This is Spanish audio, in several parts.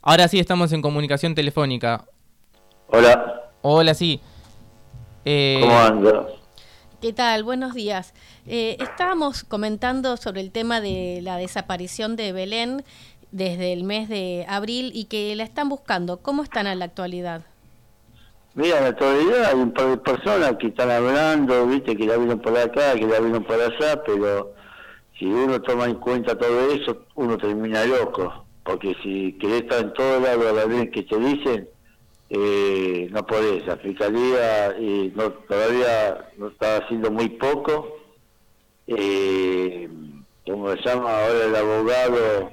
Ahora sí estamos en comunicación telefónica. Hola. Hola, sí. Eh, ¿Cómo andas? ¿Qué tal? Buenos días. Eh, estábamos comentando sobre el tema de la desaparición de Belén desde el mes de abril y que la están buscando. ¿Cómo están en la actualidad? Mira, en la actualidad hay un par de personas que están hablando, viste, que la vieron por acá, que la vieron por allá, pero si uno toma en cuenta todo eso, uno termina loco porque si querés estar en todo lado a la vez que te dicen, eh, no podés. La fiscalía eh, no, todavía no está haciendo muy poco. Eh, como se llama ahora el abogado,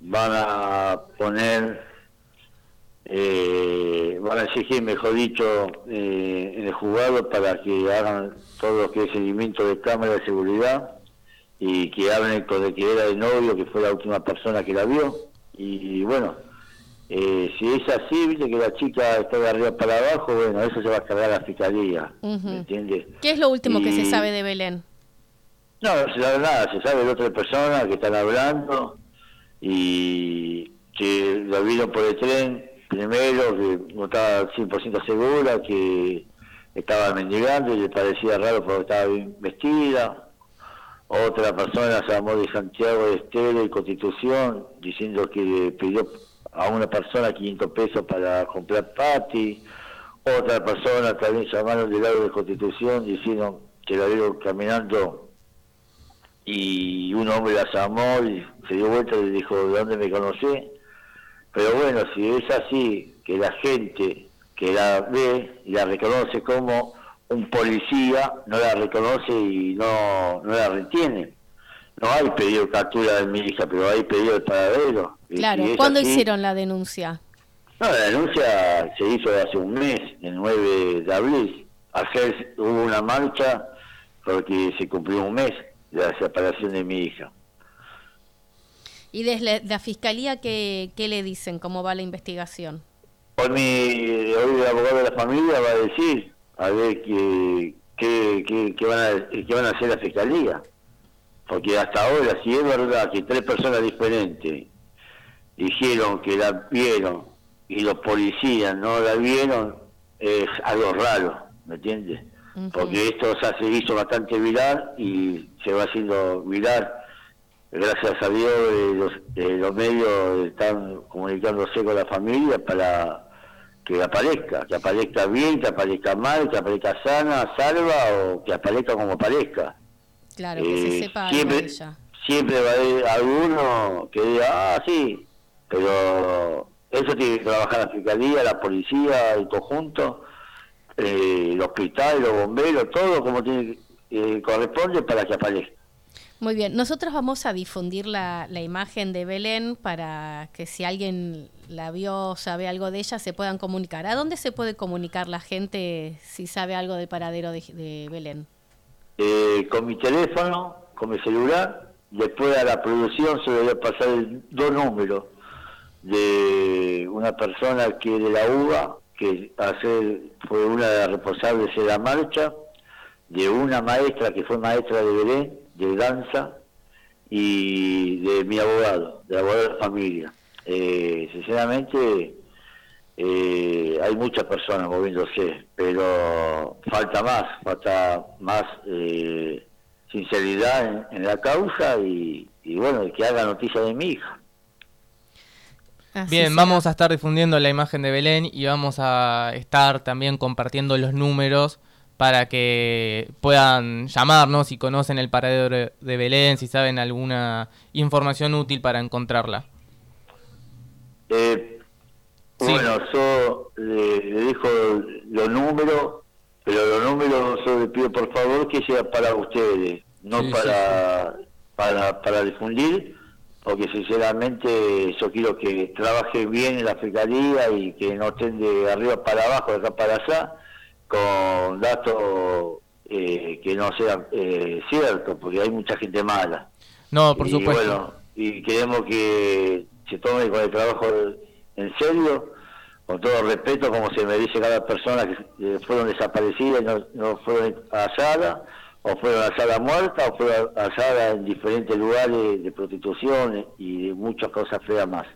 van a poner, eh, van a exigir, mejor dicho, en el juzgado para que hagan todo lo que es seguimiento de cámara de seguridad y que hablen con el que era el novio, que fue la última persona que la vio y, bueno, eh, si es así, viste que la chica está de arriba para abajo, bueno, eso se va a cargar la fiscalía, ¿me entiendes? ¿Qué es lo último que se sabe de Belén? No, no se sabe nada, se sabe de otras personas que están hablando y que lo vieron por el tren primero, que no estaba 100% segura, que estaba mendigando y le parecía raro porque estaba bien vestida, otra persona llamó de Santiago de Estero y Constitución, diciendo que pidió a una persona 500 pesos para comprar pati. Otra persona también llamaron del lado de Constitución diciendo que la vieron caminando y un hombre la llamó y se dio vuelta y le dijo, ¿de dónde me conocí? Pero bueno, si es así, que la gente que la ve y la reconoce como un policía no la reconoce y no, no la retiene. No hay pedido de captura de mi hija, pero hay pedido de paradero. Claro, ¿cuándo hicieron la denuncia? No, la denuncia se hizo hace un mes, el 9 de abril. Ayer hubo una marcha porque se cumplió un mes de la separación de mi hija. ¿Y desde la fiscalía qué, qué le dicen? ¿Cómo va la investigación? Hoy, mi, hoy el abogado de la familia va a decir a ver qué, qué, qué, van, a, qué van a hacer la fiscalía. Porque hasta ahora, si es verdad que tres personas diferentes dijeron que la vieron y los policías no la vieron, es algo raro, ¿me entiendes? Porque esto se hizo bastante viral y se va haciendo viral. Gracias a Dios eh, los, eh, los medios están comunicándose con la familia para que aparezca, que aparezca bien, que aparezca mal, que aparezca sana, salva o que aparezca como aparezca. Claro, que se eh, sepa siempre, siempre va a haber alguno que diga, ah, sí, pero eso tiene que trabajar la fiscalía, la policía, el conjunto, eh, el hospital, los bomberos, todo como tiene eh, corresponde para que aparezca. Muy bien, nosotros vamos a difundir la, imagen de Belén para que si alguien la vio sabe algo de ella se puedan comunicar. ¿A dónde se puede comunicar la gente si sabe algo del paradero de, Belén? Eh, con mi teléfono, con mi celular, después a la producción se le voy a pasar el, dos números de una persona que de la UBA, que hace, fue una de las responsables de la marcha, de una maestra que fue maestra de Belén, de danza y de mi abogado, de abogado de familia. Eh, sinceramente, eh, hay muchas personas moviéndose, pero falta más, falta más eh, sinceridad en, la causa y, bueno, que haga noticia de mi hija. Bien, vamos a estar difundiendo la imagen de Belén y vamos a estar también compartiendo los números para que puedan llamarnos si conocen el paradero de Belén, si saben alguna información útil para encontrarla. Eh, Bueno, yo le, dejo los números, pero los números yo le pido por favor que sea para ustedes, no para, para para difundir, porque sinceramente yo quiero que trabaje bien en la fiscalía y que no estén de arriba para abajo, de acá para allá con datos eh, que no sean eh, ciertos, porque hay mucha gente mala. No, por supuesto. Bueno, y queremos que se tome con el trabajo en serio, con todo respeto, como se me dice cada persona que fueron desaparecidas, no, no fueron halladas, o fueron halladas muertas, o fueron halladas en diferentes lugares de prostitución y de muchas cosas feas más.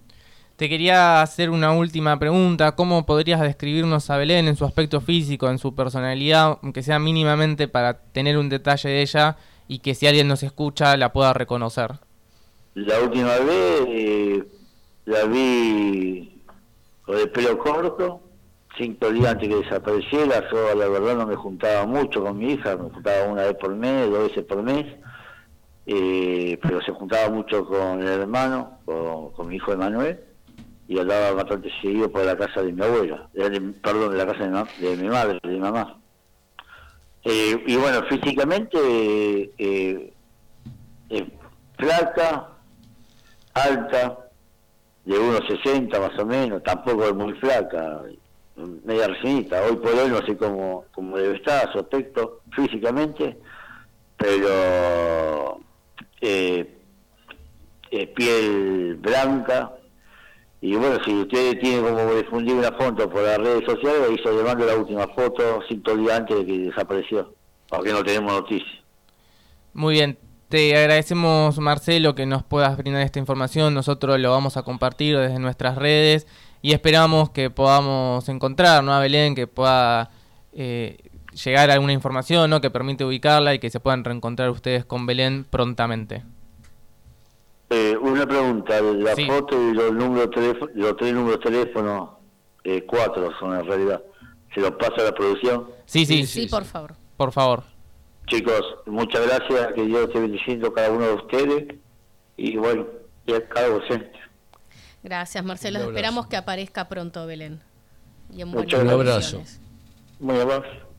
Te quería hacer una última pregunta. ¿Cómo podrías describirnos a Belén en su aspecto físico, en su personalidad, aunque sea mínimamente para tener un detalle de ella y que si alguien nos escucha la pueda reconocer? La última vez eh, la vi con el pelo corto, cinco días antes que desapareciera. Yo, la verdad, no me juntaba mucho con mi hija, me juntaba una vez por mes, dos veces por mes. Eh, pero se juntaba mucho con el hermano, con, con mi hijo Emanuel y andaba bastante seguido por la casa de mi abuela, perdón, de la casa de, mi madre, de mi mamá. Eh, y bueno, físicamente, eh, eh, flaca, alta, de 1,60 más o menos, tampoco es muy flaca, media resinita. Hoy por hoy no sé cómo, cómo debe estar su aspecto físicamente, pero piel blanca, y bueno, si ustedes tienen como difundir una foto por las redes sociales, ahí se le mando la última foto cinco días antes de que desapareció, porque no tenemos noticias. Muy bien, te agradecemos Marcelo que nos puedas brindar esta información, nosotros lo vamos a compartir desde nuestras redes y esperamos que podamos encontrar ¿no? a Belén, que pueda eh, llegar alguna información ¿no? que permite ubicarla y que se puedan reencontrar ustedes con Belén prontamente. Eh, una pregunta, la foto y los números los tres números de teléfono, eh, cuatro son en realidad, ¿se los pasa a la producción? Sí, sí, sí, por favor. Por favor. Chicos, muchas gracias, que Dios esté bendiciendo a cada uno de ustedes y bueno, y a cada docente. Gracias, Marcelo. Esperamos que aparezca pronto, Belén. Y en muchas gracias. Un abrazo. Muy abrazo.